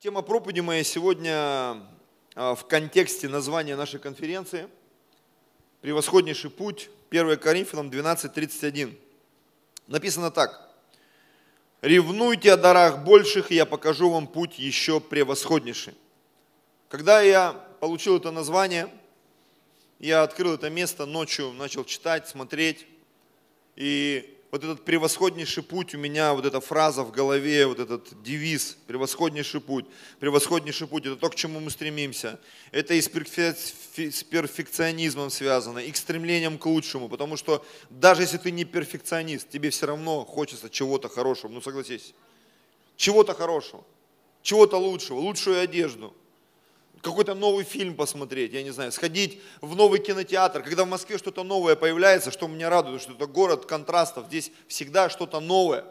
Тема проповеди моей сегодня а, в контексте названия нашей конференции «Превосходнейший путь» 1 Коринфянам 12.31. Написано так. «Ревнуйте о дарах больших, и я покажу вам путь еще превосходнейший». Когда я получил это название, я открыл это место ночью, начал читать, смотреть, и вот этот превосходнейший путь у меня, вот эта фраза в голове, вот этот девиз, превосходнейший путь, превосходнейший путь, это то, к чему мы стремимся. Это и с перфекционизмом связано, и к стремлением к лучшему, потому что даже если ты не перфекционист, тебе все равно хочется чего-то хорошего, ну согласись, чего-то хорошего, чего-то лучшего, лучшую одежду, какой-то новый фильм посмотреть, я не знаю, сходить в новый кинотеатр. Когда в Москве что-то новое появляется, что меня радует, что это город контрастов, здесь всегда что-то новое.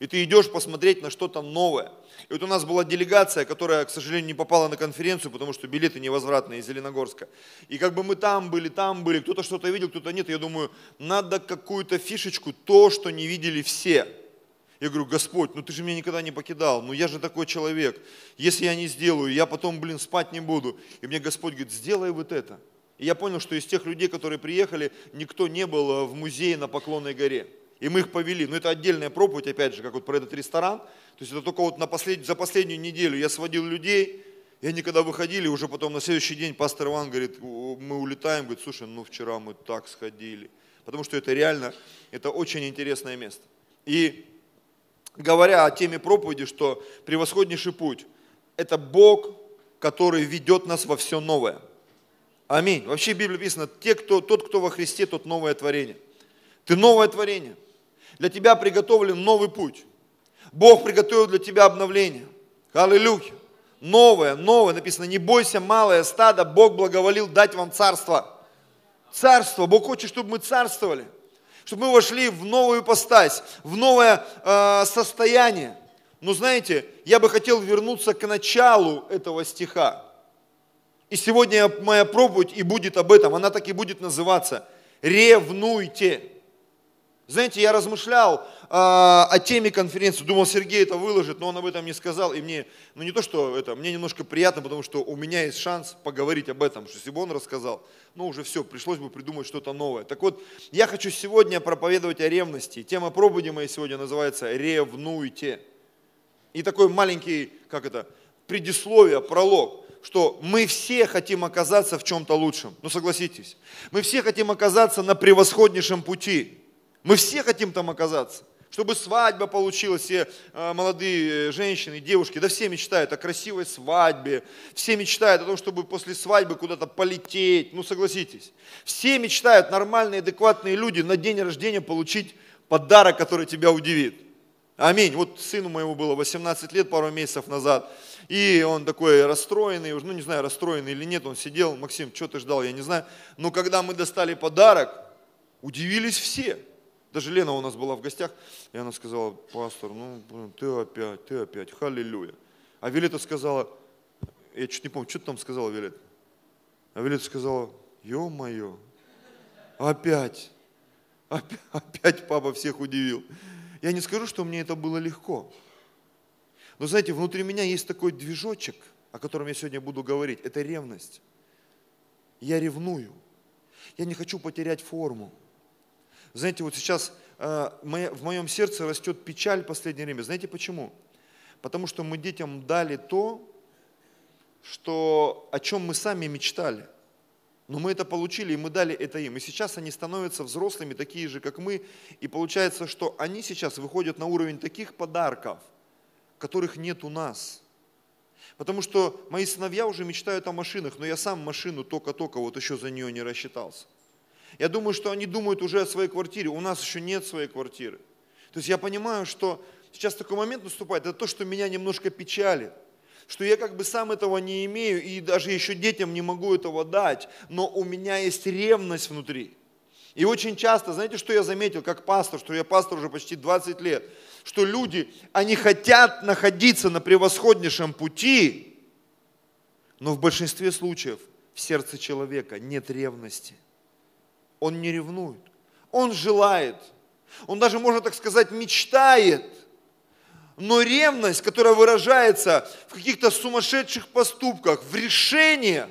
И ты идешь посмотреть на что-то новое. И вот у нас была делегация, которая, к сожалению, не попала на конференцию, потому что билеты невозвратные из Зеленогорска. И как бы мы там были, там были, кто-то что-то видел, кто-то нет. Я думаю, надо какую-то фишечку, то, что не видели все. Я говорю, Господь, ну ты же меня никогда не покидал, ну я же такой человек. Если я не сделаю, я потом, блин, спать не буду. И мне Господь говорит, сделай вот это. И я понял, что из тех людей, которые приехали, никто не был э, в музее на Поклонной горе. И мы их повели. Но это отдельная проповедь, опять же, как вот про этот ресторан. То есть это только вот на послед... за последнюю неделю я сводил людей, и они когда выходили, уже потом на следующий день пастор Иван говорит, мы улетаем, говорит, слушай, ну вчера мы так сходили. Потому что это реально, это очень интересное место. И говоря о теме проповеди, что превосходнейший путь – это Бог, который ведет нас во все новое. Аминь. Вообще в Библии написано, те, кто, тот, кто во Христе, тот новое творение. Ты новое творение. Для тебя приготовлен новый путь. Бог приготовил для тебя обновление. Аллилуйя. Новое, новое. Написано, не бойся, малое стадо, Бог благоволил дать вам царство. Царство. Бог хочет, чтобы мы царствовали чтобы мы вошли в новую постась, в новое э, состояние. Но знаете, я бы хотел вернуться к началу этого стиха. И сегодня моя проповедь и будет об этом, она так и будет называться. Ревнуйте. Знаете, я размышлял э, о теме конференции, думал, Сергей это выложит, но он об этом не сказал. И мне, ну не то, что это, мне немножко приятно, потому что у меня есть шанс поговорить об этом, что если бы он рассказал, ну уже все, пришлось бы придумать что-то новое. Так вот, я хочу сегодня проповедовать о ревности. Тема проповеди моей сегодня называется «Ревнуйте». И такой маленький, как это, предисловие, пролог, что мы все хотим оказаться в чем-то лучшем. Ну согласитесь, мы все хотим оказаться на превосходнейшем пути. Мы все хотим там оказаться. Чтобы свадьба получилась, все э, молодые женщины, девушки, да все мечтают о красивой свадьбе, все мечтают о том, чтобы после свадьбы куда-то полететь, ну согласитесь. Все мечтают, нормальные, адекватные люди, на день рождения получить подарок, который тебя удивит. Аминь. Вот сыну моему было 18 лет, пару месяцев назад, и он такой расстроенный, ну не знаю, расстроенный или нет, он сидел, Максим, что ты ждал, я не знаю, но когда мы достали подарок, удивились все. Даже Лена у нас была в гостях, и она сказала, пастор, ну, ты опять, ты опять, халилюя. А Вилета сказала, я чуть не помню, что ты там сказала, Вилет? А Вилета сказала, ё-моё, опять, опять, опять папа всех удивил. Я не скажу, что мне это было легко. Но знаете, внутри меня есть такой движочек, о котором я сегодня буду говорить. Это ревность. Я ревную. Я не хочу потерять форму. Знаете, вот сейчас э, в моем сердце растет печаль в последнее время. Знаете почему? Потому что мы детям дали то, что, о чем мы сами мечтали. Но мы это получили, и мы дали это им. И сейчас они становятся взрослыми, такие же, как мы. И получается, что они сейчас выходят на уровень таких подарков, которых нет у нас. Потому что мои сыновья уже мечтают о машинах, но я сам машину только-только вот еще за нее не рассчитался. Я думаю, что они думают уже о своей квартире. У нас еще нет своей квартиры. То есть я понимаю, что сейчас такой момент наступает, это то, что меня немножко печалит. Что я как бы сам этого не имею и даже еще детям не могу этого дать, но у меня есть ревность внутри. И очень часто, знаете, что я заметил, как пастор, что я пастор уже почти 20 лет, что люди, они хотят находиться на превосходнейшем пути, но в большинстве случаев в сердце человека нет ревности он не ревнует. Он желает. Он даже, можно так сказать, мечтает. Но ревность, которая выражается в каких-то сумасшедших поступках, в решениях,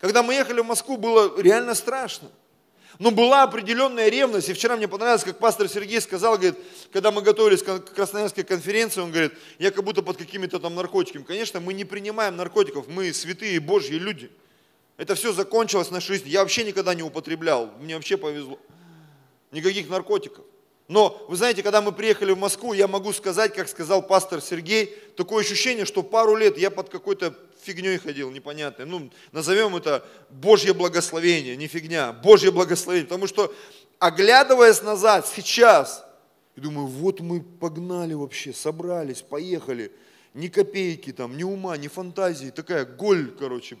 когда мы ехали в Москву, было реально страшно. Но была определенная ревность. И вчера мне понравилось, как пастор Сергей сказал, говорит, когда мы готовились к Красноярской конференции, он говорит, я как будто под какими-то там наркотиками. Конечно, мы не принимаем наркотиков, мы святые Божьи люди. Это все закончилось нашей жизни. Я вообще никогда не употреблял, мне вообще повезло. Никаких наркотиков. Но, вы знаете, когда мы приехали в Москву, я могу сказать, как сказал пастор Сергей, такое ощущение, что пару лет я под какой-то фигней ходил, непонятной. Ну, назовем это Божье благословение, не фигня, Божье благословение. Потому что, оглядываясь назад, сейчас, я думаю, вот мы погнали вообще, собрались, поехали. Ни копейки там, ни ума, ни фантазии. Такая голь, короче,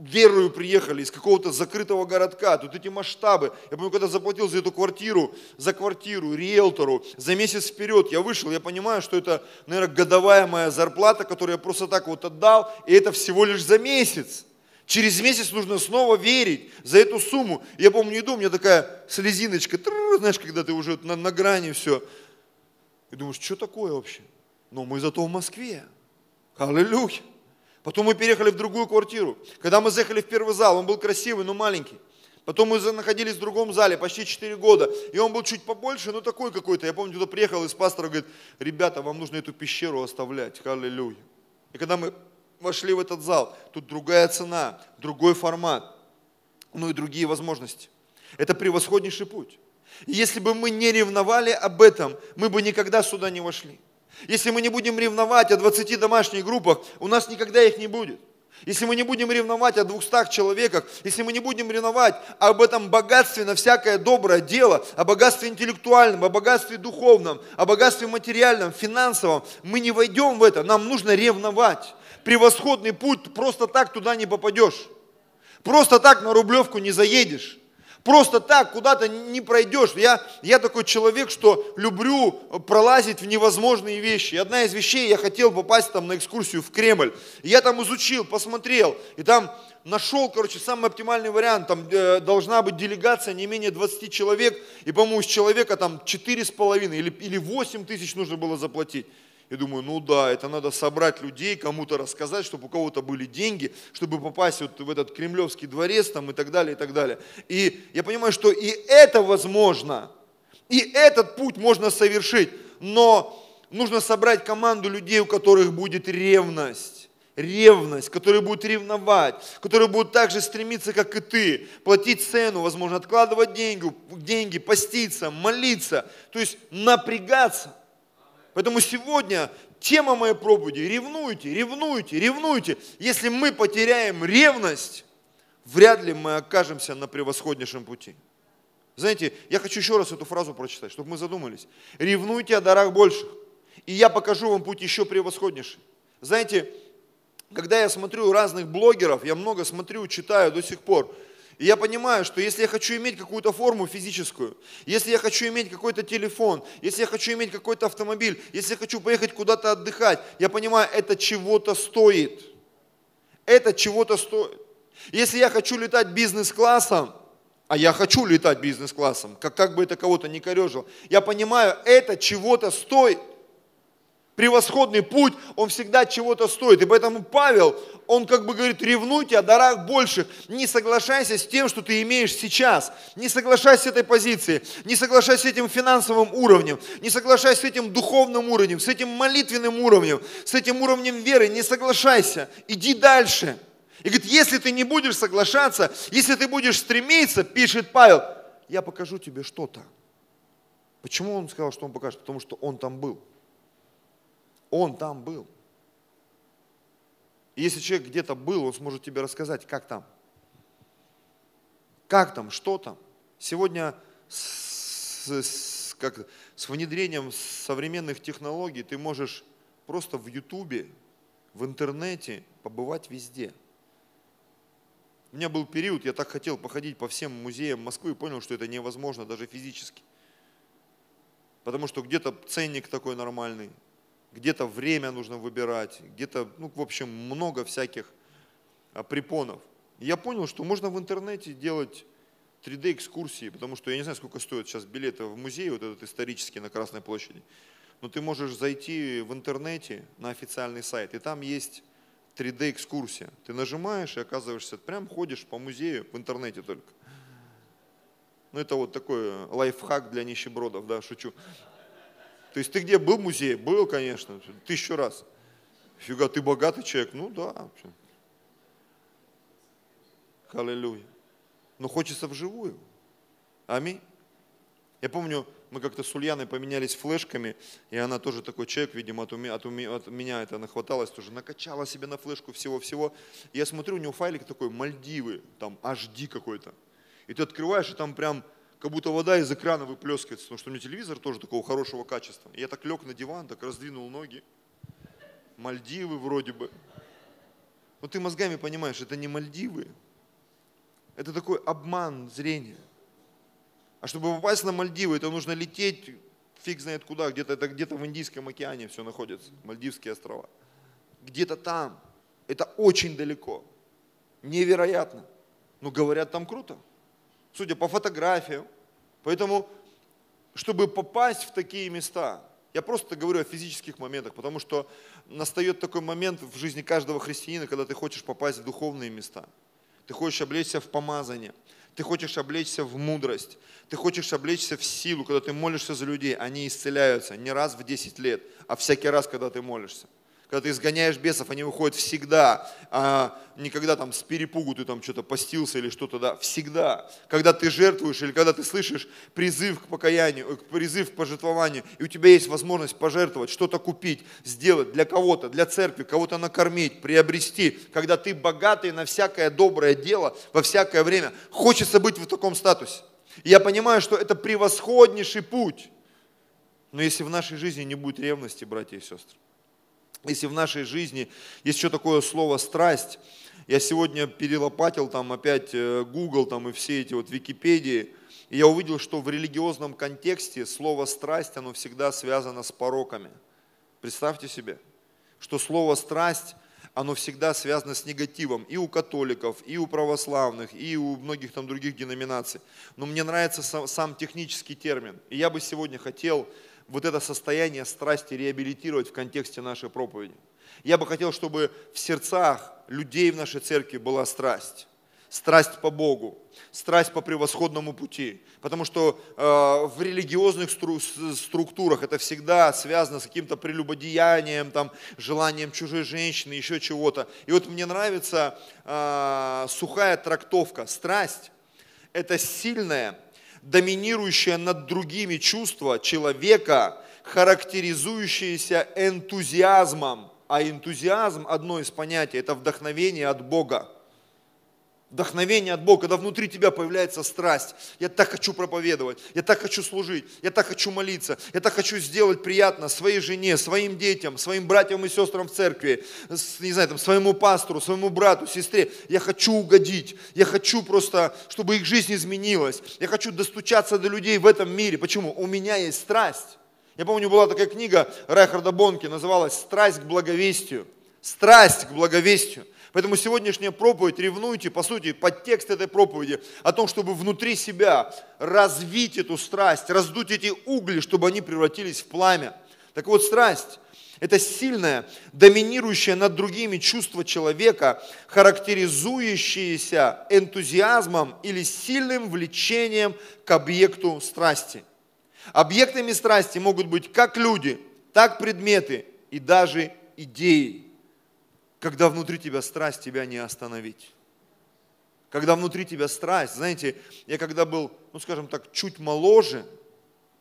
верою приехали из какого-то закрытого городка, тут эти масштабы. Я помню, когда заплатил за эту квартиру, за квартиру, риэлтору, за месяц вперед я вышел, я понимаю, что это, наверное, годовая моя зарплата, которую я просто так вот отдал, и это всего лишь за месяц. Через месяц нужно снова верить за эту сумму. Я помню, иду, у меня такая слезиночка, знаешь, когда ты уже на, на грани все. И думаешь, что такое вообще? Но мы зато в Москве. Аллилуйя. Потом мы переехали в другую квартиру. Когда мы заехали в первый зал, он был красивый, но маленький. Потом мы находились в другом зале почти 4 года. И он был чуть побольше, но такой какой-то. Я помню, туда приехал из пастора, говорит, ребята, вам нужно эту пещеру оставлять. Аллилуйя. И когда мы вошли в этот зал, тут другая цена, другой формат, ну и другие возможности. Это превосходнейший путь. И если бы мы не ревновали об этом, мы бы никогда сюда не вошли. Если мы не будем ревновать о 20 домашних группах, у нас никогда их не будет. Если мы не будем ревновать о 200 человеках, если мы не будем ревновать об этом богатстве на всякое доброе дело, о богатстве интеллектуальном, о богатстве духовном, о богатстве материальном, финансовом, мы не войдем в это, нам нужно ревновать. Превосходный путь, просто так туда не попадешь. Просто так на Рублевку не заедешь. Просто так куда-то не пройдешь. Я, я такой человек, что люблю пролазить в невозможные вещи. И одна из вещей, я хотел попасть там на экскурсию в Кремль. Я там изучил, посмотрел. И там нашел, короче, самый оптимальный вариант. Там э, должна быть делегация не менее 20 человек. И, по-моему, с человека там 4,5 или, или 8 тысяч нужно было заплатить. И думаю, ну да, это надо собрать людей, кому-то рассказать, чтобы у кого-то были деньги, чтобы попасть вот в этот кремлевский дворец там и так далее, и так далее. И я понимаю, что и это возможно, и этот путь можно совершить, но нужно собрать команду людей, у которых будет ревность ревность, которые будут ревновать, которые будут также стремиться, как и ты, платить цену, возможно, откладывать деньги, деньги поститься, молиться, то есть напрягаться. Поэтому сегодня тема моей проповеди – ревнуйте, ревнуйте, ревнуйте. Если мы потеряем ревность, вряд ли мы окажемся на превосходнейшем пути. Знаете, я хочу еще раз эту фразу прочитать, чтобы мы задумались. Ревнуйте о дарах больших, и я покажу вам путь еще превосходнейший. Знаете, когда я смотрю разных блогеров, я много смотрю, читаю до сих пор – и я понимаю, что если я хочу иметь какую-то форму физическую, если я хочу иметь какой-то телефон, если я хочу иметь какой-то автомобиль, если я хочу поехать куда-то отдыхать, я понимаю, это чего-то стоит. Это чего-то стоит. Если я хочу летать бизнес-классом, а я хочу летать бизнес-классом, как, как бы это кого-то не корежил, я понимаю, это чего-то стоит превосходный путь, он всегда чего-то стоит. И поэтому Павел, он как бы говорит, ревнуйте о дарах больших. Не соглашайся с тем, что ты имеешь сейчас. Не соглашайся с этой позицией. Не соглашайся с этим финансовым уровнем. Не соглашайся с этим духовным уровнем, с этим молитвенным уровнем, с этим уровнем веры. Не соглашайся. Иди дальше. И говорит, если ты не будешь соглашаться, если ты будешь стремиться, пишет Павел, я покажу тебе что-то. Почему он сказал, что он покажет? Потому что он там был. Он там был. И если человек где-то был, он сможет тебе рассказать, как там. Как там, что там. Сегодня с, с, как, с внедрением современных технологий ты можешь просто в Ютубе, в интернете побывать везде. У меня был период, я так хотел походить по всем музеям Москвы и понял, что это невозможно даже физически. Потому что где-то ценник такой нормальный, где-то время нужно выбирать, где-то, ну, в общем, много всяких а, препонов. И я понял, что можно в интернете делать 3D-экскурсии, потому что я не знаю, сколько стоят сейчас билеты в музей, вот этот исторический на Красной площади. но ты можешь зайти в интернете на официальный сайт, и там есть 3D-экскурсия. Ты нажимаешь и оказываешься, прям ходишь по музею в интернете только. Ну, это вот такой лайфхак для нищебродов, да, шучу. То есть ты где был в музее? Был, конечно, тысячу раз. Фига, ты богатый человек? Ну да. Аллилуйя. Но хочется вживую. Аминь. Я помню, мы как-то с Ульяной поменялись флешками, и она тоже такой человек, видимо, от, уме, от, уме, от меня это нахваталось тоже, накачала себе на флешку всего-всего. Я смотрю, у него файлик такой, Мальдивы, там HD какой-то. И ты открываешь, и там прям как будто вода из экрана выплескивается, потому что у меня телевизор тоже такого хорошего качества. И я так лег на диван, так раздвинул ноги. Мальдивы вроде бы. Но ты мозгами понимаешь, это не Мальдивы. Это такой обман зрения. А чтобы попасть на Мальдивы, это нужно лететь фиг знает куда, где-то это где-то в Индийском океане все находится, Мальдивские острова. Где-то там. Это очень далеко. Невероятно. Но говорят, там круто. Судя по фотографиям. Поэтому, чтобы попасть в такие места, я просто говорю о физических моментах, потому что настает такой момент в жизни каждого христианина, когда ты хочешь попасть в духовные места. Ты хочешь облечься в помазание. Ты хочешь облечься в мудрость, ты хочешь облечься в силу, когда ты молишься за людей, они исцеляются не раз в 10 лет, а всякий раз, когда ты молишься. Когда ты изгоняешь бесов, они выходят всегда, а не когда там с перепугу ты там что-то постился или что-то, да, всегда. Когда ты жертвуешь или когда ты слышишь призыв к покаянию, призыв к пожертвованию, и у тебя есть возможность пожертвовать, что-то купить, сделать для кого-то, для церкви, кого-то накормить, приобрести, когда ты богатый на всякое доброе дело во всякое время. Хочется быть в таком статусе. Я понимаю, что это превосходнейший путь. Но если в нашей жизни не будет ревности, братья и сестры, если в нашей жизни есть еще такое слово «страсть», я сегодня перелопатил там опять э, Google там и все эти вот Википедии, и я увидел, что в религиозном контексте слово «страсть», оно всегда связано с пороками. Представьте себе, что слово «страсть» оно всегда связано с негативом и у католиков, и у православных, и у многих там других деноминаций. Но мне нравится сам, сам технический термин. И я бы сегодня хотел вот это состояние страсти реабилитировать в контексте нашей проповеди. Я бы хотел, чтобы в сердцах людей в нашей церкви была страсть. Страсть по Богу, страсть по превосходному пути. Потому что э, в религиозных стру структурах это всегда связано с каким-то прелюбодеянием, там, желанием чужой женщины, еще чего-то. И вот мне нравится э, сухая трактовка. Страсть – это сильная, доминирующее над другими чувство человека, характеризующееся энтузиазмом. А энтузиазм, одно из понятий, это вдохновение от Бога. Вдохновение от Бога, когда внутри тебя появляется страсть. Я так хочу проповедовать, я так хочу служить, я так хочу молиться, я так хочу сделать приятно своей жене, своим детям, своим братьям и сестрам в церкви, не знаю, там, своему пастору, своему брату, сестре. Я хочу угодить, я хочу просто, чтобы их жизнь изменилась. Я хочу достучаться до людей в этом мире. Почему? У меня есть страсть. Я помню, была такая книга Райхарда Бонки, называлась «Страсть к благовестию». Страсть к благовестию. Поэтому сегодняшняя проповедь, ревнуйте, по сути, подтекст этой проповеди о том, чтобы внутри себя развить эту страсть, раздуть эти угли, чтобы они превратились в пламя. Так вот, страсть – это сильное, доминирующее над другими чувство человека, характеризующееся энтузиазмом или сильным влечением к объекту страсти. Объектами страсти могут быть как люди, так предметы и даже идеи когда внутри тебя страсть, тебя не остановить. Когда внутри тебя страсть, знаете, я когда был, ну скажем так, чуть моложе,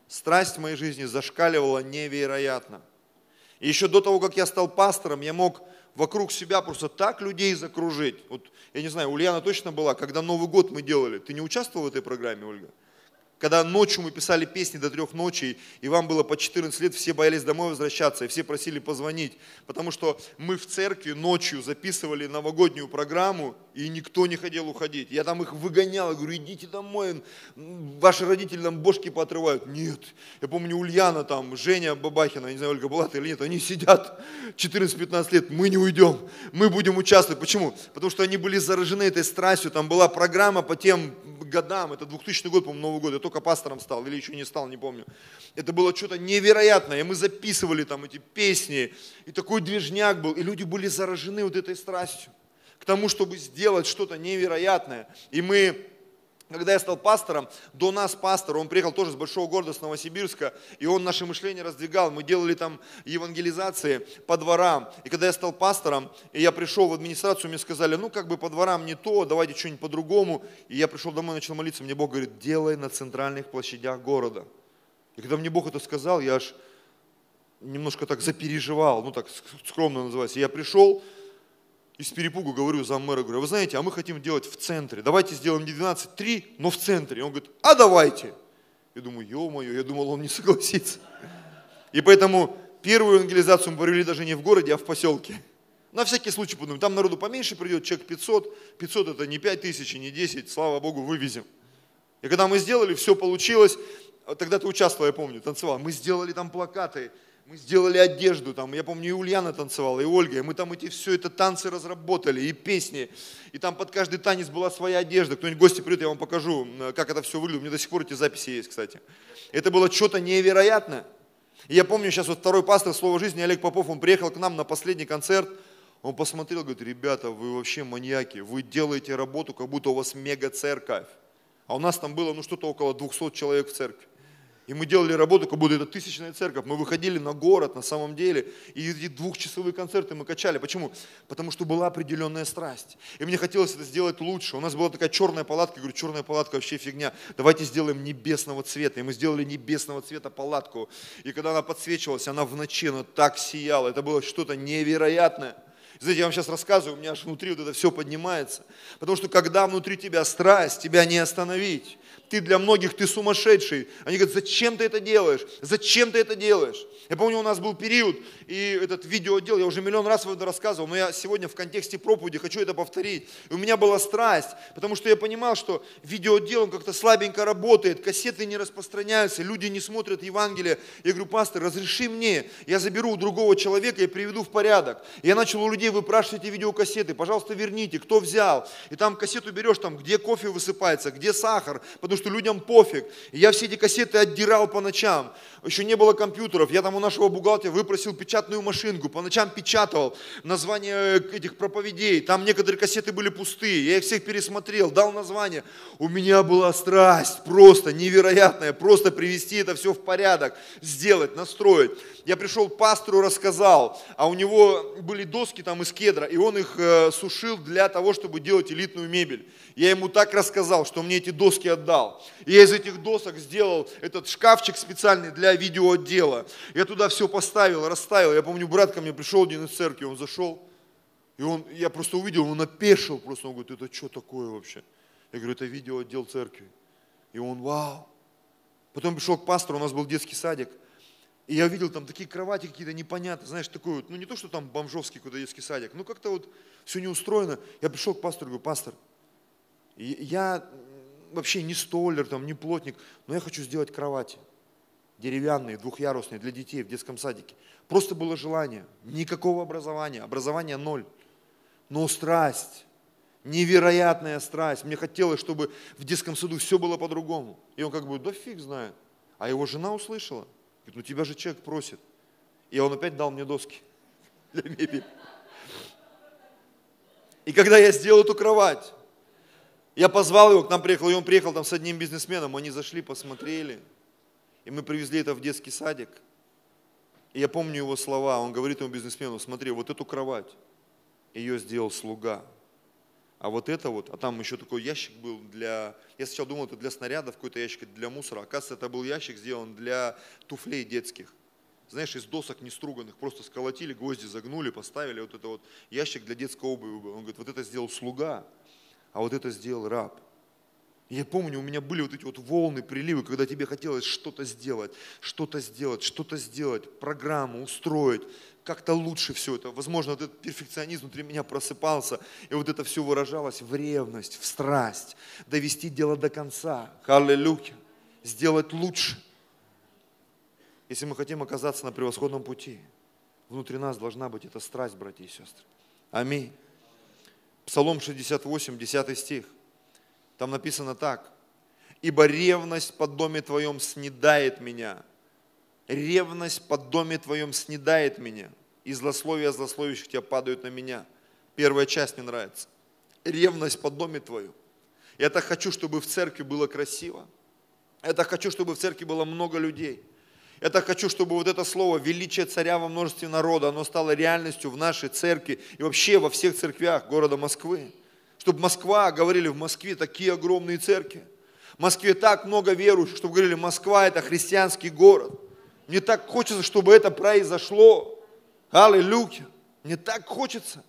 страсть в моей жизни зашкаливала невероятно. И еще до того, как я стал пастором, я мог вокруг себя просто так людей закружить. Вот, я не знаю, Ульяна точно была, когда Новый год мы делали. Ты не участвовал в этой программе, Ольга? Когда ночью мы писали песни до трех ночи, и вам было по 14 лет, все боялись домой возвращаться, и все просили позвонить, потому что мы в церкви ночью записывали новогоднюю программу, и никто не хотел уходить. Я там их выгонял, говорю, идите домой, ваши родители нам бошки поотрывают. Нет. Я помню, Ульяна там, Женя Бабахина, не знаю, Ольга была ты или нет, они сидят 14-15 лет, мы не уйдем, мы будем участвовать. Почему? Потому что они были заражены этой страстью, там была программа по тем годам, это 2000 год, по-моему, Новый год, я только пастором стал, или еще не стал, не помню. Это было что-то невероятное, и мы записывали там эти песни, и такой движняк был, и люди были заражены вот этой страстью к тому, чтобы сделать что-то невероятное. И мы когда я стал пастором, до нас пастор, он приехал тоже с большого города, с Новосибирска, и он наше мышление раздвигал. Мы делали там евангелизации по дворам. И когда я стал пастором, и я пришел в администрацию, мне сказали, ну как бы по дворам не то, давайте что-нибудь по-другому. И я пришел домой, начал молиться, мне Бог говорит, делай на центральных площадях города. И когда мне Бог это сказал, я аж немножко так запереживал, ну так скромно называется. Я пришел, из перепугу говорю за мэра, говорю, «А вы знаете, а мы хотим делать в центре. Давайте сделаем не 12-3, но в центре. И он говорит, а давайте. Я думаю, ё-моё, я думал, он не согласится. И поэтому первую евангелизацию мы провели даже не в городе, а в поселке. На всякий случай подумаем, там народу поменьше придет, человек 500. 500 это не 5 тысяч и не 10, слава Богу, вывезем. И когда мы сделали, все получилось. Тогда ты участвовал, я помню, танцевал. Мы сделали там плакаты, мы сделали одежду, там, я помню, и Ульяна танцевала, и Ольга, и мы там эти все это танцы разработали, и песни, и там под каждый танец была своя одежда. Кто-нибудь гости придет, я вам покажу, как это все выглядит. У меня до сих пор эти записи есть, кстати. Это было что-то невероятное. И я помню, сейчас вот второй пастор Слова жизни, Олег Попов, он приехал к нам на последний концерт, он посмотрел, говорит, ребята, вы вообще маньяки, вы делаете работу, как будто у вас мега церковь. А у нас там было, ну, что-то около 200 человек в церкви. И мы делали работу, как будто это тысячная церковь. Мы выходили на город на самом деле. И эти двухчасовые концерты мы качали. Почему? Потому что была определенная страсть. И мне хотелось это сделать лучше. У нас была такая черная палатка. Я говорю, черная палатка вообще фигня. Давайте сделаем небесного цвета. И мы сделали небесного цвета палатку. И когда она подсвечивалась, она в ночи, она так сияла. Это было что-то невероятное. Знаете, я вам сейчас рассказываю, у меня аж внутри вот это все поднимается. Потому что когда внутри тебя страсть, тебя не остановить ты для многих, ты сумасшедший. Они говорят, зачем ты это делаешь? Зачем ты это делаешь? Я помню, у нас был период, и этот видеоотдел, я уже миллион раз это рассказывал, но я сегодня в контексте проповеди хочу это повторить. И у меня была страсть, потому что я понимал, что видеоотдел, он как-то слабенько работает, кассеты не распространяются, люди не смотрят Евангелие. Я говорю, пастор, разреши мне, я заберу у другого человека и приведу в порядок. И я начал у людей выпрашивать эти видеокассеты, пожалуйста, верните, кто взял. И там кассету берешь, там, где кофе высыпается, где сахар, потому что людям пофиг. И я все эти кассеты отдирал по ночам. Еще не было компьютеров. Я там у нашего бухгалтера выпросил печатную машинку. По ночам печатал названия этих проповедей. Там некоторые кассеты были пустые. Я их всех пересмотрел, дал название. У меня была страсть просто невероятная. Просто привести это все в порядок. Сделать, настроить. Я пришел к пастору, рассказал. А у него были доски там из кедра. И он их э, сушил для того, чтобы делать элитную мебель. Я ему так рассказал, что мне эти доски отдал. И я из этих досок сделал этот шкафчик специальный для видеоотдела. Я туда все поставил, расставил. Я помню, брат ко мне пришел один из церкви, он зашел. И он, я просто увидел, он опешил просто. Он говорит, это что такое вообще? Я говорю, это видеоотдел церкви. И он, вау. Потом пришел к пастору, у нас был детский садик. И я видел там такие кровати какие-то непонятные, знаешь, такой вот, ну не то, что там бомжовский какой-то детский садик, ну как-то вот все не устроено. Я пришел к пастору, говорю, пастор, я вообще не столер, там, не плотник, но я хочу сделать кровати деревянные, двухъярусные для детей в детском садике. Просто было желание, никакого образования, образование ноль. Но страсть, невероятная страсть. Мне хотелось, чтобы в детском саду все было по-другому. И он как бы, да фиг знает. А его жена услышала. Говорит, ну тебя же человек просит. И он опять дал мне доски для мебели. И когда я сделал эту кровать, я позвал его, к нам приехал, и он приехал там с одним бизнесменом, они зашли, посмотрели, и мы привезли это в детский садик. И я помню его слова, он говорит этому бизнесмену, смотри, вот эту кровать, ее сделал слуга, а вот это вот, а там еще такой ящик был для, я сначала думал, это для снарядов, какой-то ящик для мусора, оказывается, это был ящик сделан для туфлей детских. Знаешь, из досок неструганных просто сколотили, гвозди загнули, поставили, вот это вот ящик для детской обуви. Он говорит, вот это сделал слуга, а вот это сделал раб. Я помню, у меня были вот эти вот волны, приливы, когда тебе хотелось что-то сделать, что-то сделать, что-то сделать, программу устроить, как-то лучше все это. Возможно, этот перфекционизм внутри меня просыпался, и вот это все выражалось в ревность, в страсть, довести дело до конца. Аллилуйя. Сделать лучше. Если мы хотим оказаться на превосходном пути, внутри нас должна быть эта страсть, братья и сестры. Аминь. Псалом 68, 10 стих. Там написано так. ибо ревность под доме Твоем снедает меня. Ревность под доме Твоем снедает меня, и злословия злословящих Тебя падают на меня. Первая часть мне нравится. Ревность под доме Твоем. Я так хочу, чтобы в церкви было красиво. Я так хочу, чтобы в церкви было много людей. Я так хочу, чтобы вот это слово «величие царя во множестве народа», оно стало реальностью в нашей церкви и вообще во всех церквях города Москвы. Чтобы Москва, говорили в Москве, такие огромные церкви. В Москве так много верующих, чтобы говорили, Москва это христианский город. Мне так хочется, чтобы это произошло. Аллилуйя. Мне так хочется.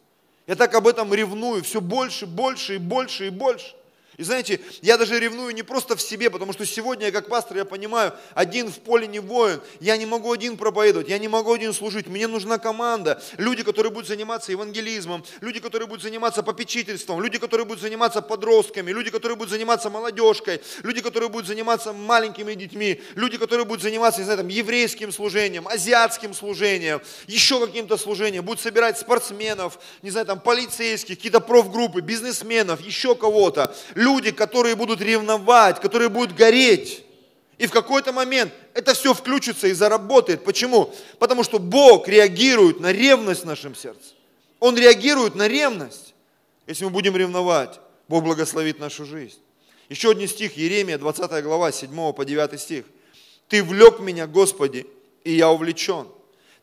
Я так об этом ревную, все больше, больше и больше и больше. И знаете, я даже ревную не просто в себе, потому что сегодня я как пастор, я понимаю, один в поле не воин, я не могу один проповедовать, я не могу один служить, мне нужна команда, люди, которые будут заниматься евангелизмом, люди, которые будут заниматься попечительством, люди, которые будут заниматься подростками, люди, которые будут заниматься молодежкой, люди, которые будут заниматься маленькими детьми, люди, которые будут заниматься, не знаю, там, еврейским служением, азиатским служением, еще каким-то служением, будут собирать спортсменов, не знаю, там, полицейских, какие-то профгруппы, бизнесменов, еще кого-то, люди, которые будут ревновать, которые будут гореть. И в какой-то момент это все включится и заработает. Почему? Потому что Бог реагирует на ревность в нашем сердце. Он реагирует на ревность. Если мы будем ревновать, Бог благословит нашу жизнь. Еще один стих, Еремия, 20 глава, 7 по 9 стих. «Ты влек меня, Господи, и я увлечен.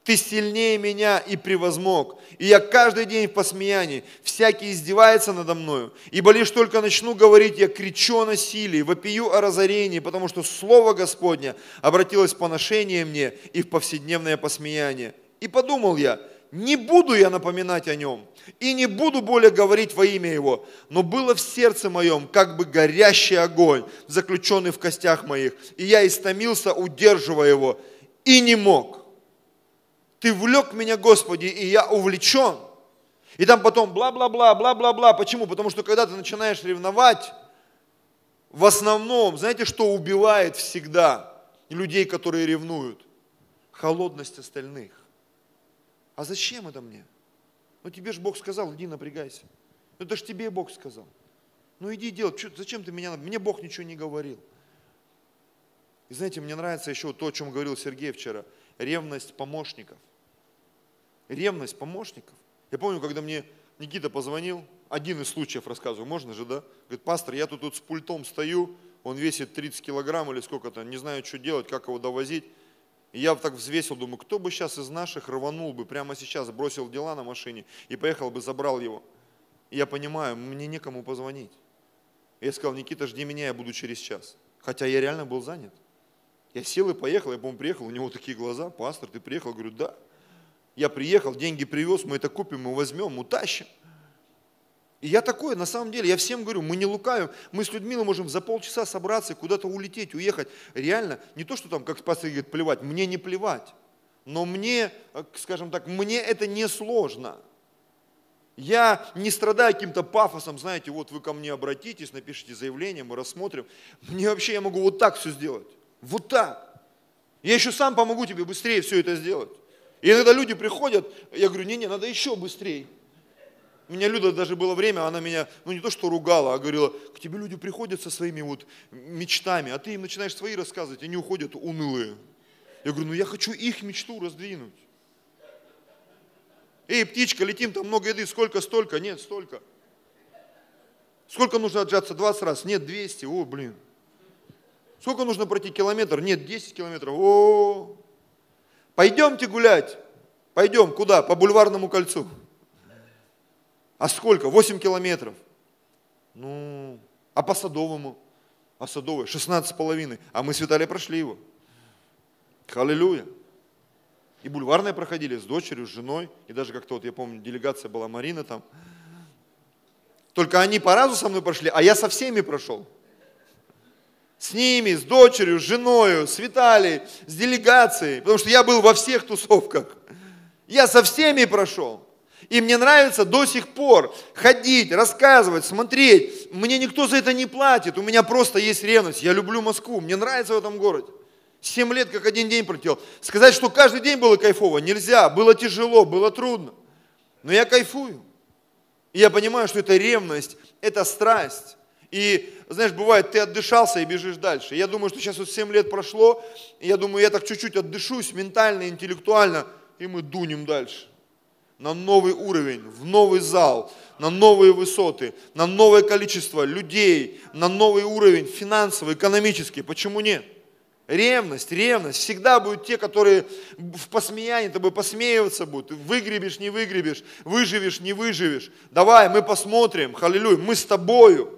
Ты сильнее меня и превозмог. И я каждый день в посмеянии. Всякий издевается надо мною. Ибо лишь только начну говорить, я кричу о насилии, вопию о разорении, потому что Слово Господня обратилось в поношение мне и в повседневное посмеяние. И подумал я, не буду я напоминать о нем, и не буду более говорить во имя его, но было в сердце моем как бы горящий огонь, заключенный в костях моих, и я истомился, удерживая его, и не мог. Ты влек меня, Господи, и я увлечен. И там потом бла-бла-бла, бла-бла-бла. Почему? Потому что когда ты начинаешь ревновать, в основном, знаете, что убивает всегда людей, которые ревнуют? Холодность остальных. А зачем это мне? Ну тебе же Бог сказал, иди напрягайся. Ну это же тебе Бог сказал. Ну иди делай, зачем ты меня, мне Бог ничего не говорил. И знаете, мне нравится еще то, о чем говорил Сергей вчера – ревность помощников. Ревность помощников. Я помню, когда мне Никита позвонил, один из случаев рассказываю, можно же, да? Говорит, пастор, я тут, тут с пультом стою, он весит 30 килограмм или сколько-то, не знаю, что делать, как его довозить. И я так взвесил, думаю, кто бы сейчас из наших рванул бы прямо сейчас, бросил дела на машине и поехал бы, забрал его. И я понимаю, мне некому позвонить. Я сказал, Никита, жди меня, я буду через час. Хотя я реально был занят. Я сел и поехал, я, по-моему, приехал, у него такие глаза, пастор, ты приехал? Я говорю, да. Я приехал, деньги привез, мы это купим, мы возьмем, утащим. И я такой, на самом деле, я всем говорю, мы не лукавим, мы с людьми можем за полчаса собраться и куда-то улететь, уехать. Реально, не то, что там, как пастор говорит, плевать, мне не плевать. Но мне, э, скажем так, мне это не сложно. Я не страдаю каким-то пафосом, знаете, вот вы ко мне обратитесь, напишите заявление, мы рассмотрим. Мне вообще, я могу вот так все сделать. Вот так. Я еще сам помогу тебе быстрее все это сделать. И иногда люди приходят, я говорю, не-не, надо еще быстрее. У меня Люда даже было время, она меня, ну не то что ругала, а говорила, к тебе люди приходят со своими вот мечтами, а ты им начинаешь свои рассказывать, они уходят унылые. Я говорю, ну я хочу их мечту раздвинуть. Эй, птичка, летим, там много еды, сколько, столько? Нет, столько. Сколько нужно отжаться? 20 раз? Нет, 200. О, блин. Сколько нужно пройти километр? Нет, 10 километров. О, пойдемте гулять. Пойдем куда? По бульварному кольцу. А сколько? 8 километров. Ну, а по Садовому? А Садовое 16 с половиной. А мы с Виталием прошли его. Аллилуйя. И бульварные проходили с дочерью, с женой. И даже как-то вот, я помню, делегация была Марина там. Только они по разу со мной прошли, а я со всеми прошел с ними, с дочерью, с женой, с Виталией, с делегацией, потому что я был во всех тусовках. Я со всеми прошел. И мне нравится до сих пор ходить, рассказывать, смотреть. Мне никто за это не платит. У меня просто есть ревность. Я люблю Москву. Мне нравится в этом городе. Семь лет как один день пролетел. Сказать, что каждый день было кайфово, нельзя. Было тяжело, было трудно. Но я кайфую. И я понимаю, что это ревность, это страсть. И, знаешь, бывает, ты отдышался и бежишь дальше. Я думаю, что сейчас вот 7 лет прошло, и я думаю, я так чуть-чуть отдышусь ментально, интеллектуально, и мы дунем дальше. На новый уровень, в новый зал, на новые высоты, на новое количество людей, на новый уровень финансовый, экономический. Почему нет? Ревность, ревность. Всегда будут те, которые в посмеянии тобой посмеиваться будут. Выгребешь, не выгребешь, выживешь, не выживешь. Давай, мы посмотрим, халилюй, мы с тобою.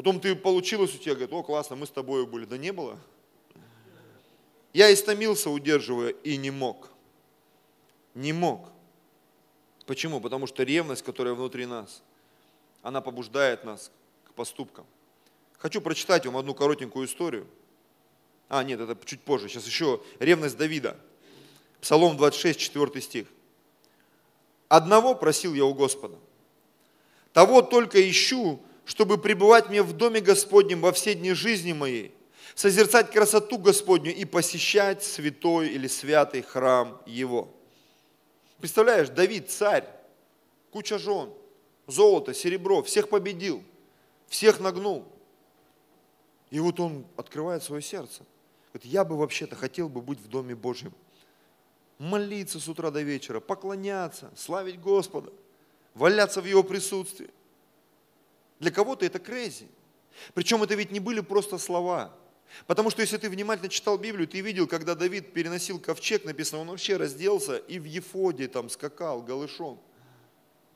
Потом ты получилось у тебя, говорит, о, классно, мы с тобой были. Да не было. Я истомился, удерживая, и не мог. Не мог. Почему? Потому что ревность, которая внутри нас, она побуждает нас к поступкам. Хочу прочитать вам одну коротенькую историю. А, нет, это чуть позже. Сейчас еще ревность Давида. Псалом 26, 4 стих. «Одного просил я у Господа, того только ищу, чтобы пребывать мне в доме Господнем во все дни жизни моей, созерцать красоту Господню и посещать святой или святый храм Его. Представляешь, Давид царь, куча жен, золото, серебро, всех победил, всех нагнул. И вот он открывает свое сердце. Говорит, я бы вообще-то хотел бы быть в Доме Божьем. Молиться с утра до вечера, поклоняться, славить Господа, валяться в Его присутствии. Для кого-то это крейзи. Причем это ведь не были просто слова. Потому что если ты внимательно читал Библию, ты видел, когда Давид переносил ковчег, написано, он вообще разделся и в Ефоде там скакал голышом.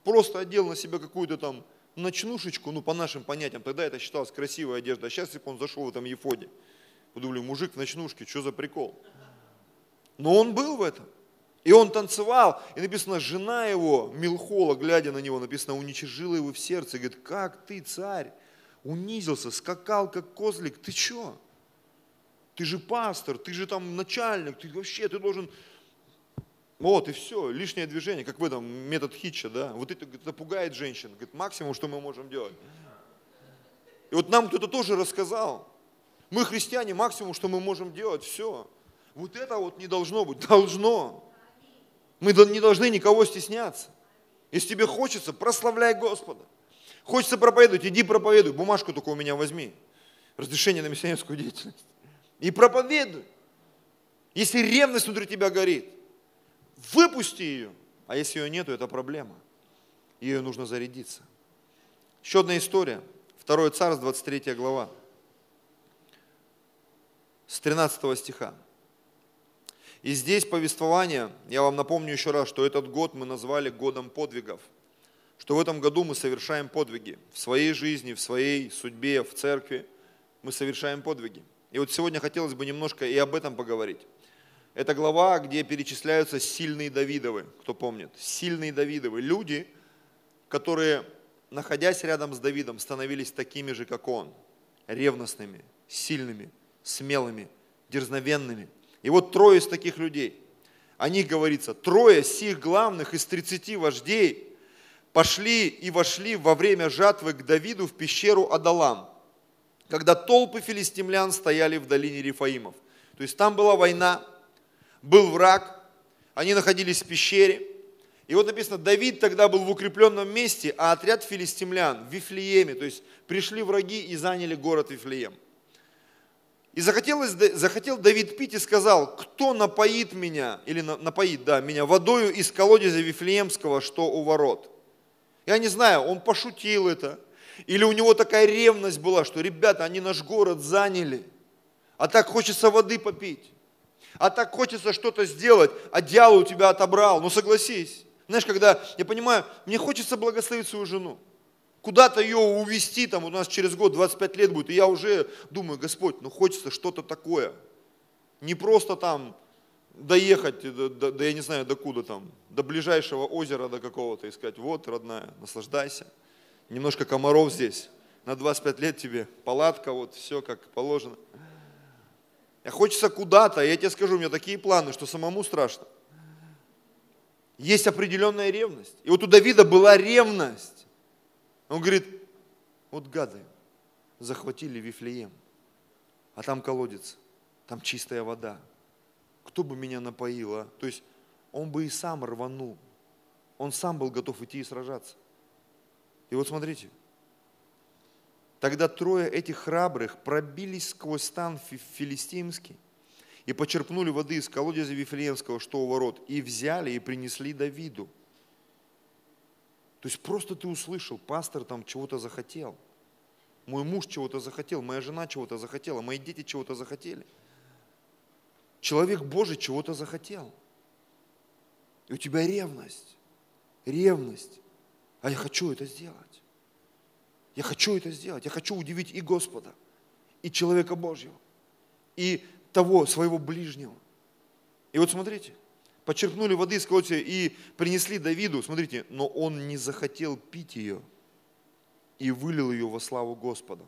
Просто одел на себя какую-то там ночнушечку, ну по нашим понятиям, тогда это считалось красивой одеждой, а сейчас если бы он зашел в этом Ефоде, подумали, мужик в ночнушке, что за прикол? Но он был в этом. И он танцевал, и написано, жена его, Милхола, глядя на него, написано, уничижила его в сердце. И говорит, как ты, царь, унизился, скакал, как козлик, ты что? Ты же пастор, ты же там начальник, ты вообще, ты должен... Вот, и все, лишнее движение, как в этом метод Хитча, да. Вот это, это пугает женщин, говорит, максимум, что мы можем делать. И вот нам кто-то тоже рассказал. Мы христиане, максимум, что мы можем делать, все. Вот это вот не должно быть, должно. Мы не должны никого стесняться. Если тебе хочется, прославляй Господа. Хочется проповедовать, иди проповедуй. Бумажку только у меня возьми. Разрешение на миссионерскую деятельность. И проповедуй. Если ревность внутри тебя горит, выпусти ее. А если ее нету, это проблема. Ее нужно зарядиться. Еще одна история. Второе царство, 23 глава. С 13 стиха. И здесь повествование, я вам напомню еще раз, что этот год мы назвали годом подвигов. Что в этом году мы совершаем подвиги. В своей жизни, в своей судьбе, в церкви мы совершаем подвиги. И вот сегодня хотелось бы немножко и об этом поговорить. Это глава, где перечисляются сильные Давидовы, кто помнит. Сильные Давидовы. Люди, которые, находясь рядом с Давидом, становились такими же, как он. Ревностными, сильными, смелыми, дерзновенными – и вот трое из таких людей, о них говорится, трое сих главных из 30 вождей пошли и вошли во время жатвы к Давиду в пещеру Адалам, когда толпы филистимлян стояли в долине Рифаимов. То есть там была война, был враг, они находились в пещере. И вот написано, Давид тогда был в укрепленном месте, а отряд филистимлян в Вифлееме, то есть пришли враги и заняли город Вифлеем. И захотелось, захотел Давид пить и сказал, кто напоит меня, или напоит, да, меня водою из колодезя Вифлеемского, что у ворот. Я не знаю, он пошутил это, или у него такая ревность была, что, ребята, они наш город заняли, а так хочется воды попить, а так хочется что-то сделать, а дьявол у тебя отобрал, ну согласись. Знаешь, когда, я понимаю, мне хочется благословить свою жену, куда-то ее увести, там у нас через год 25 лет будет, и я уже думаю, Господь, ну хочется что-то такое. Не просто там доехать, до, до, до, я не знаю, до куда там, до ближайшего озера, до какого-то, и сказать, вот, родная, наслаждайся. Немножко комаров здесь, на 25 лет тебе, палатка, вот, все как положено. А хочется куда-то, я тебе скажу, у меня такие планы, что самому страшно. Есть определенная ревность. И вот у Давида была ревность. Он говорит, вот гады, захватили Вифлеем, а там колодец, там чистая вода. Кто бы меня напоил, а? То есть он бы и сам рванул. Он сам был готов идти и сражаться. И вот смотрите, Тогда трое этих храбрых пробились сквозь стан филистимский и почерпнули воды из колодезя Вифлеемского, что у ворот, и взяли и принесли Давиду. То есть просто ты услышал, пастор там чего-то захотел, мой муж чего-то захотел, моя жена чего-то захотела, мои дети чего-то захотели. Человек Божий чего-то захотел. И у тебя ревность, ревность. А я хочу это сделать. Я хочу это сделать. Я хочу удивить и Господа, и человека Божьего, и того своего ближнего. И вот смотрите, почерпнули воды из колодца и принесли Давиду, смотрите, но он не захотел пить ее и вылил ее во славу Господа.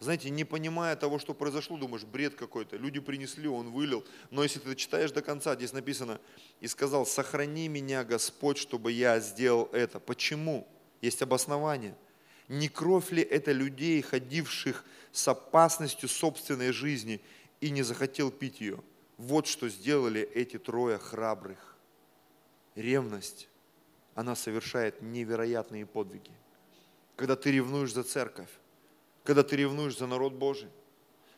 Знаете, не понимая того, что произошло, думаешь, бред какой-то. Люди принесли, он вылил. Но если ты читаешь до конца, здесь написано, и сказал, сохрани меня, Господь, чтобы я сделал это. Почему? Есть обоснование. Не кровь ли это людей, ходивших с опасностью собственной жизни и не захотел пить ее? Вот что сделали эти трое храбрых. Ревность, она совершает невероятные подвиги. Когда ты ревнуешь за церковь, когда ты ревнуешь за народ Божий,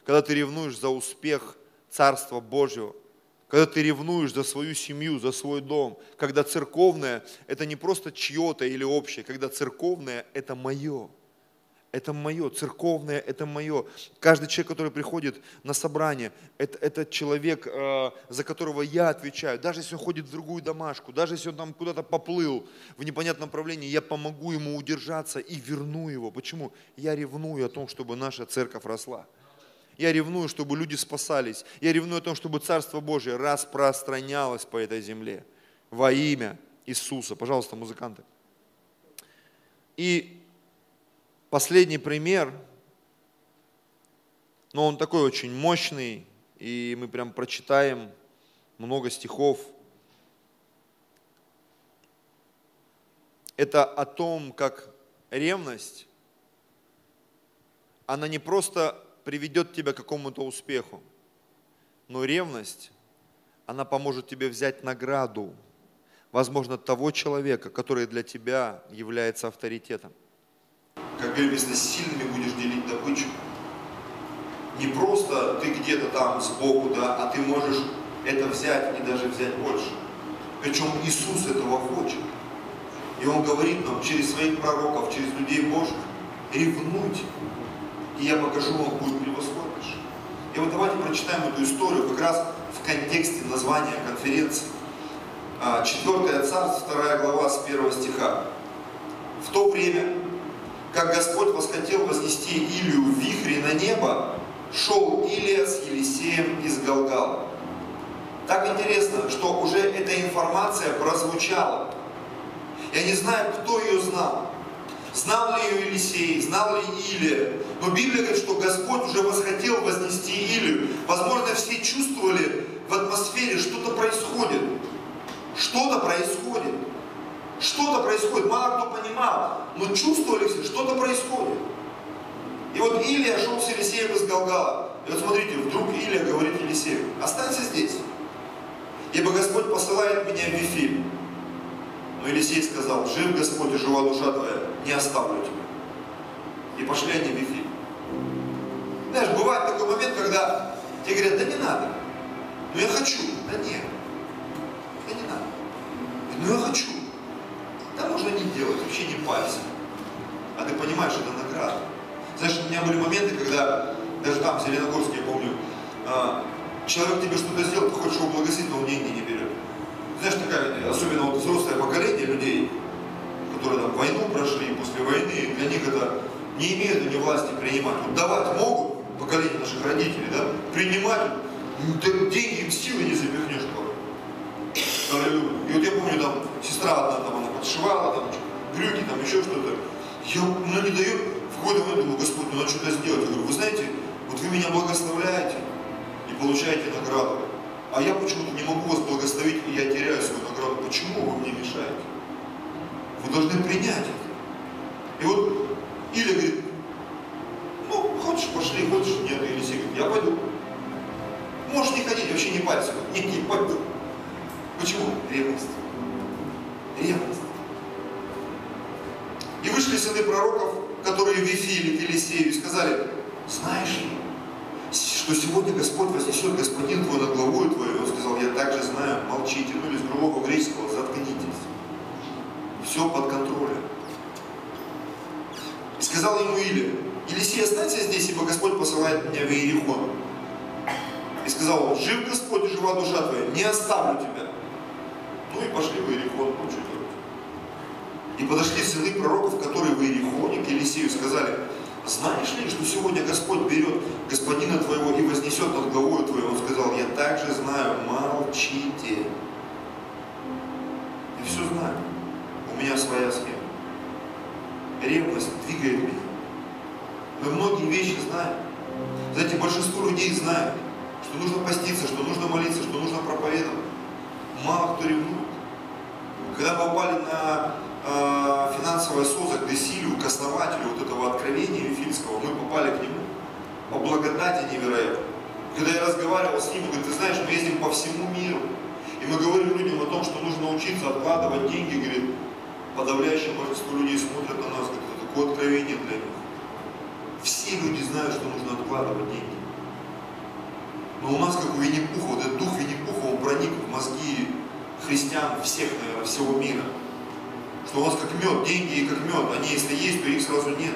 когда ты ревнуешь за успех Царства Божьего, когда ты ревнуешь за свою семью, за свой дом, когда церковное – это не просто чье-то или общее, когда церковное – это мое – это мое, церковное – это мое. Каждый человек, который приходит на собрание, это, это человек, э, за которого я отвечаю. Даже если он ходит в другую домашку, даже если он там куда-то поплыл в непонятном направлении, я помогу ему удержаться и верну его. Почему? Я ревную о том, чтобы наша церковь росла. Я ревную, чтобы люди спасались. Я ревную о том, чтобы Царство Божие распространялось по этой земле во имя Иисуса. Пожалуйста, музыканты. И последний пример, но он такой очень мощный, и мы прям прочитаем много стихов. Это о том, как ревность, она не просто приведет тебя к какому-то успеху, но ревность, она поможет тебе взять награду, возможно, того человека, который для тебя является авторитетом как говорится, сильными будешь делить добычу. Не просто ты где-то там сбоку, да, а ты можешь это взять и даже взять больше. Причем Иисус этого хочет. И Он говорит нам через своих пророков, через людей Божьих, ревнуйте, и я покажу вам, будет превосходнейше. И вот давайте прочитаем эту историю как раз в контексте названия конференции. А, Четвертое царство, вторая глава с первого стиха. В то время как Господь восхотел вознести Илью в вихре на небо, шел Илия с Елисеем из Галгала. Так интересно, что уже эта информация прозвучала. Я не знаю, кто ее знал. Знал ли ее Елисей, знал ли Илия. Но Библия говорит, что Господь уже восхотел вознести Илью. Возможно, все чувствовали в атмосфере, что-то происходит. Что-то происходит. Что-то происходит, мало кто понимал, но чувствовали все, что-то происходит. И вот Илия шел с Елисеем из Галгала. И вот смотрите, вдруг Илия говорит Елисею, останься здесь, ибо Господь посылает меня в Вифиль. Но Елисей сказал, жив Господь и жива душа твоя, не оставлю тебя. И пошли они в Вифиль. Знаешь, бывает такой момент, когда тебе говорят, да не надо, но я хочу. Да нет, да не надо. Но я хочу. Да можно не делать, вообще не парься. А ты понимаешь, это награда. Знаешь, у меня были моменты, когда даже там, в Зеленогорске, я помню, а, человек тебе что-то сделал, ты хочешь его благословить, но он деньги не берет. Знаешь, такая, особенно вот взрослое поколение людей, которые там войну прошли, после войны, для них это не имеют они власти принимать. Вот давать могут, поколение наших родителей, да, принимать, деньги им силы не запихнешь порой. И вот я помню, там, сестра одна, там, подшивала, там, брюки, там, еще что-то. Я, ну, не даю, в какой-то момент думаю, Господь, ну, надо что-то сделать. Я говорю, вы знаете, вот вы меня благословляете и получаете награду, а я почему-то не могу вас благословить, и я теряю свою награду. Почему вы мне мешаете? Вы должны принять это. И вот Иля говорит, ну, хочешь, пошли, хочешь, нет. Или Елисей говорит, я пойду. Можешь не ходить, вообще не парься. Не, не пойду. Почему? Ревность. Ревность. И вы вышли сыны пророков, которые Вифили, Елисею, и сказали, знаешь что сегодня Господь вознесет господин твой над главой твоей. Он сказал, я также знаю, молчите. Ну или с другого греческого, заткнитесь. Все под контролем. И сказал ему Илия, Елисей, останься здесь, ибо Господь посылает меня в Иерихон. И сказал он, жив Господь и жива душа твоя, не оставлю тебя. Ну и пошли в Иерихон, ну делать. И подошли сыны пророков, которые в Иерихоне к Елисею сказали, знаешь ли, что сегодня Господь берет господина твоего и вознесет над головой твоей? Он сказал, я также знаю, молчите. Я все знаю. У меня своя схема. Ревность двигает меня. Мы многие вещи знаем. Знаете, большинство людей знает, что нужно поститься, что нужно молиться, что нужно проповедовать. Мало кто ревнует. Когда попали на э, финансовое СОЗа к Десилию, к основателю вот этого откровения Вифильского, мы попали к нему по благодати невероятной. Когда я разговаривал с ним, он говорит, ты знаешь, мы ездим по всему миру, и мы говорим людям о том, что нужно учиться откладывать деньги, говорит, подавляющее большинство людей смотрят на нас, говорит, это такое откровение для них. Все люди знают, что нужно откладывать деньги. Но у нас, как у Винни-Пуха, вот этот дух Винни-Пуха, он проник в мозги христиан всех, наверное, всего мира. Что у нас как мед, деньги как мед, они если есть, то их сразу нет.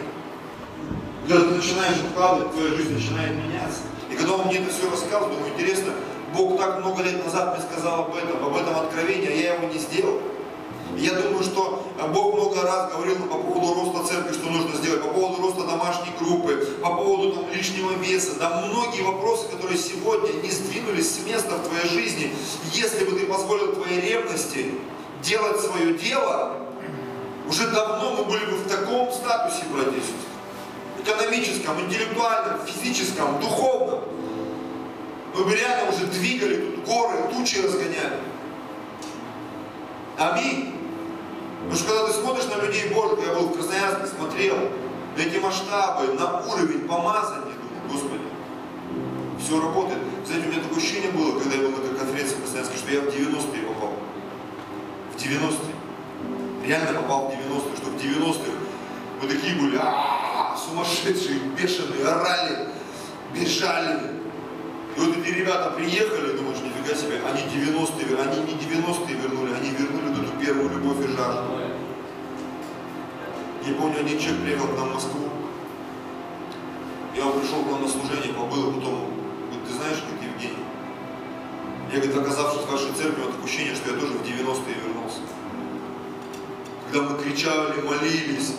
Когда ты начинаешь откладывать, твоя жизнь начинает меняться. И когда он мне это все рассказывал, думаю, интересно, Бог так много лет назад мне сказал об этом, об этом откровении, а я его не сделал. Я думаю, что Бог много раз говорил по поводу роста церкви, что нужно сделать, по поводу роста домашней группы, по поводу там, лишнего веса. Да многие вопросы, которые сегодня не сдвинулись с места в твоей жизни, если бы ты позволил твоей ревности делать свое дело, уже давно мы были бы в таком статусе, братья. Экономическом, интеллектуальном, физическом, духовном. Мы бы реально уже двигали тут горы, тучи разгоняли. Аминь. Потому что когда ты смотришь на людей Божьих, я был в Красноярске, смотрел на эти масштабы, на уровень помазания, думаю, Господи, все работает. Знаете, у меня такое ощущение было, когда я был на конференции в Красноярске, что я в 90-е попал. В 90-е. Реально попал в 90-е, что в 90-х мы такие были, а сумасшедшие, бешеные, орали, бежали. И вот эти ребята приехали, думаешь, нифига себе, они 90-е, они не 90-е вернули, они вернули вот эту первую любовь и жажду. Я помню, один человек приехал к нам в Москву, я пришел к нам на служение, побыл, а потом, говорит, ты знаешь, как Евгений? Я, говорит, оказавшись в вашей церкви, вот ощущение, что я тоже в 90-е вернулся. Когда мы кричали, молились,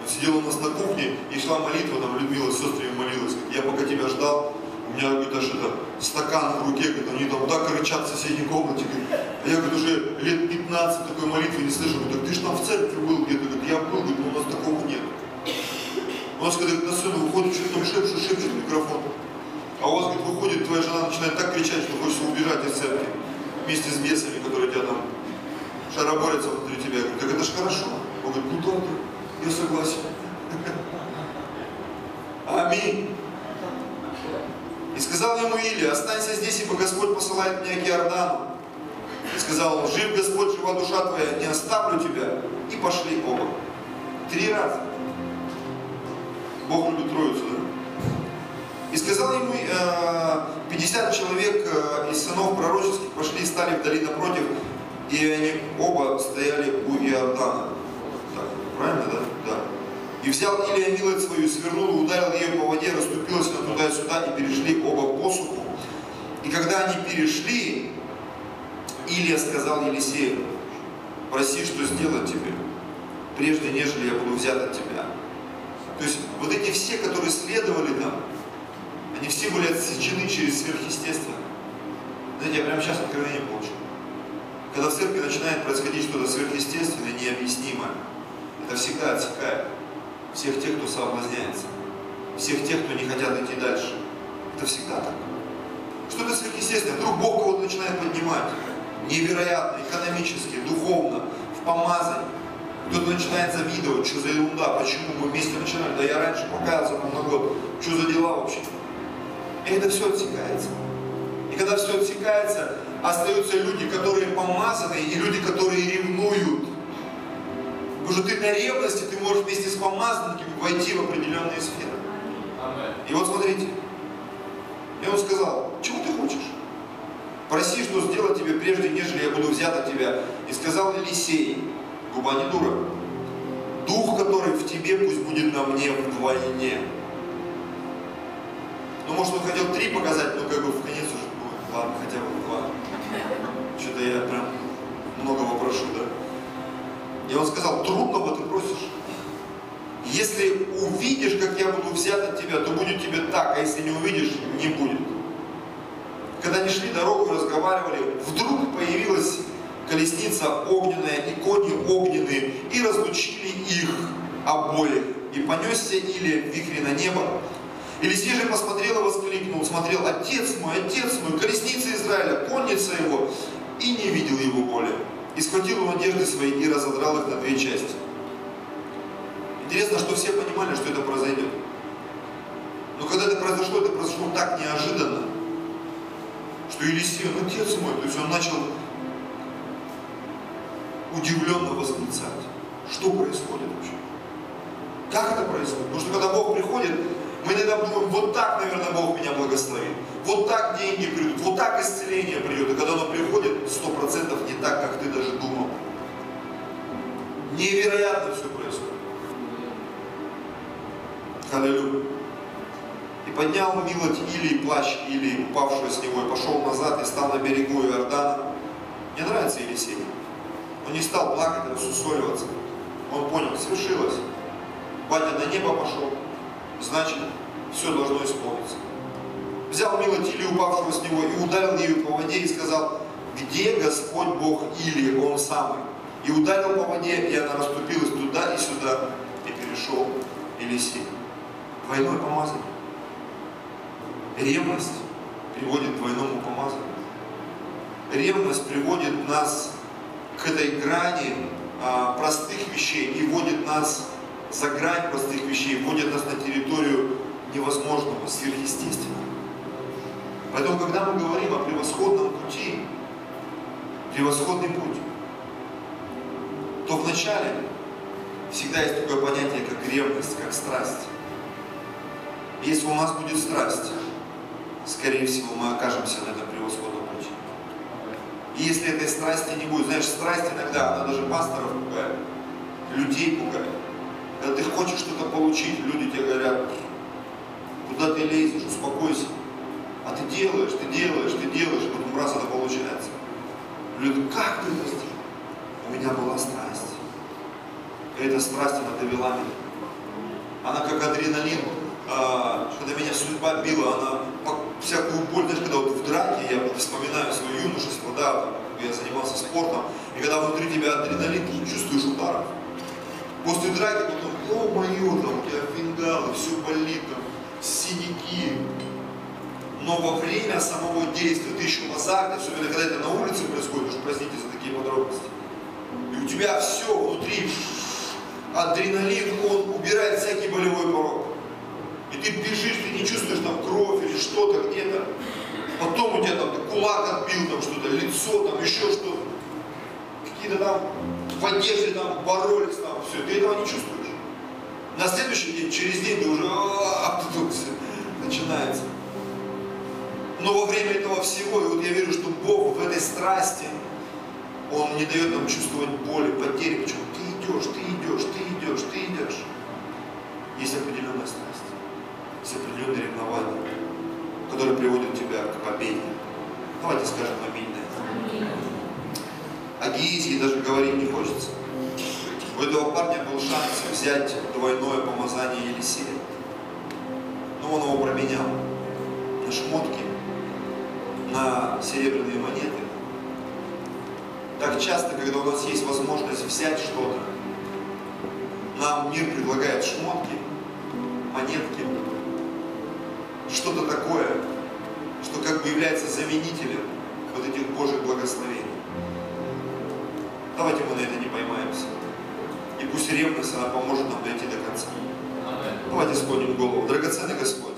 он сидел у нас на кухне, и шла молитва, там Людмила с сестрами молилась. Я пока тебя ждал, у меня, говорит, аж это, стакан в руке, говорит, они там так кричат в соседней комнате, говорит. А я, говорит, уже лет 15 такой молитвы не слышу. Говорит, так ты же там в церкви был где-то, говорит, я был, говорит, но у нас такого нет. У нас, когда на сцену выходит, что там шепчет, шепчет микрофон. А у вас, говорит, выходит, твоя жена начинает так кричать, что хочется убежать из церкви. Вместе с бесами, которые тебя там шароборятся внутри тебя. Я говорю, это же хорошо. Он говорит, ну да, я согласен. Аминь. И сказал ему Илия, останься здесь, ибо Господь посылает меня к Иордану. И сказал он, жив Господь, жива душа твоя, не оставлю тебя. И пошли оба. Три раза. Бог любит троицу, да? И сказал ему, 50 человек э, из сынов пророческих пошли и стали вдали напротив, и они оба стояли у Иордана. Так, правильно, да? Да. И взял Илия милость свою, свернул ударил ее по воде, расступилась она туда и сюда, и перешли оба по суху. И когда они перешли, Илия сказал Елисею, проси, что сделать тебе, прежде нежели я буду взят от тебя. То есть вот эти все, которые следовали там, они все были отсечены через сверхъестественное. Знаете, я прямо сейчас откровение получил. Когда в церкви начинает происходить что-то сверхъестественное, необъяснимое, это всегда отсекает всех тех, кто соблазняется, всех тех, кто не хотят идти дальше. Это всегда так. Что-то сверхъестественное. Вдруг Бог кого-то начинает поднимать. Невероятно, экономически, духовно, в помазании. Кто-то начинает завидовать, что за ерунда, почему мы вместе начинали, да я раньше покаялся на год, что за дела вообще. И это все отсекается. И когда все отсекается, остаются люди, которые помазаны, и люди, которые ревнуют. Потому что ты на ревности, ты можешь вместе с помазанниками войти в определенные сферы. И вот смотрите, я ему сказал, чего ты хочешь? Проси, что сделать тебе прежде, нежели я буду взят от тебя. И сказал Елисей, губа не дура, дух, который в тебе, пусть будет на мне вдвойне. Ну, может, он хотел три показать, но как бы в конец уже будет, ладно, хотя бы два. Что-то я прям многого прошу, да? И он сказал, трудного ты просишь. Если увидишь, как я буду взят от тебя, то будет тебе так, а если не увидишь, не будет. Когда они шли дорогу и разговаривали, вдруг появилась колесница огненная и кони огненные, и разлучили их обоих. И понесся Илия в на небо. Елисей же посмотрел и воскликнул, смотрел, отец мой, отец мой, колесница Израиля, конница его, и не видел его боли. И схватил он одежды свои и разодрал их на две части. Интересно, что все понимали, что это произойдет. Но когда это произошло, это произошло так неожиданно, что Елисей, он отец мой, то есть он начал удивленно восклицать. Что происходит вообще? Как это происходит? Потому что когда Бог приходит, мы иногда думаем, вот так, наверное, Бог меня благословит. Вот так деньги придут, вот так исцеление придет. И когда оно приходит, сто процентов не так, как ты даже думал. Невероятно все происходит. Аллилуйя. И поднял милоть Илии, плащ Илии, упавшего с него, и пошел назад, и стал на берегу Иордана. Мне нравится Елисей. Он не стал плакать, рассусоливаться. Он понял, свершилось. Батя на небо пошел, значит, все должно исполниться. Взял милоть Илии, упавшего с него, и ударил ею по воде, и сказал, где Господь Бог Илии, Он самый? И ударил по воде, и она расступилась туда и сюда, и перешел Елисей. Двойное помазание. Ревность приводит к двойному помазанию. Ревность приводит нас к этой грани а, простых вещей и вводит нас за грань простых вещей, вводит нас на территорию невозможного, сверхъестественного. Поэтому, когда мы говорим о превосходном пути, превосходный путь, то вначале всегда есть такое понятие, как ревность, как страсть. Если у нас будет страсть, скорее всего, мы окажемся на этом превосходном пути. И если этой страсти не будет, знаешь, страсть иногда, она даже пасторов пугает, людей пугает. Когда ты хочешь что-то получить, люди тебе говорят, куда ты лезешь, успокойся. А ты делаешь, ты делаешь, ты делаешь, и потом раз это получается. Люди, как ты это сделал? У меня была страсть. И эта страсть, она довела меня. Она как адреналин а, когда меня судьба била, она всякую боль, знаешь, когда вот в драке, я вспоминаю свое юношество, да, я занимался спортом, и когда внутри тебя адреналин, ты чувствуешь ударов. После драки потом, о мое, там, у тебя фингалы, все болит, там, синяки. Но во время самого действия ты еще азарте, особенно когда это на улице происходит, уж простите за такие подробности. И у тебя все внутри, адреналин, он убирает всякий болевой порог. И ты бежишь, ты не чувствуешь там кровь или что-то где-то. Потом у тебя там кулак отбил, там что-то, лицо, там еще что-то. Какие-то там в одежде там боролись, там все. Ты этого не чувствуешь. На следующий день, через день ты уже а, тут все начинается. Но во время этого всего, и вот я верю, что Бог в этой страсти, Он не дает нам чувствовать боли, потери. Почему? Ты идешь, ты идешь, ты идешь, ты идешь. Есть определенная страсть есть определенное ревнование, которое приводит тебя к победе. Давайте скажем аминь на это. О Гиезии даже говорить не хочется. У этого парня был шанс взять двойное помазание Елисея. Но он его променял на шмотки, на серебряные монеты. Так часто, когда у нас есть возможность взять что-то, нам мир предлагает шмотки, монетки, что-то такое, что как бы является заменителем вот этих Божьих благословений. Давайте мы на это не поймаемся. И пусть ревность, она поможет нам дойти до конца. Давайте склоним голову. Драгоценный Господь,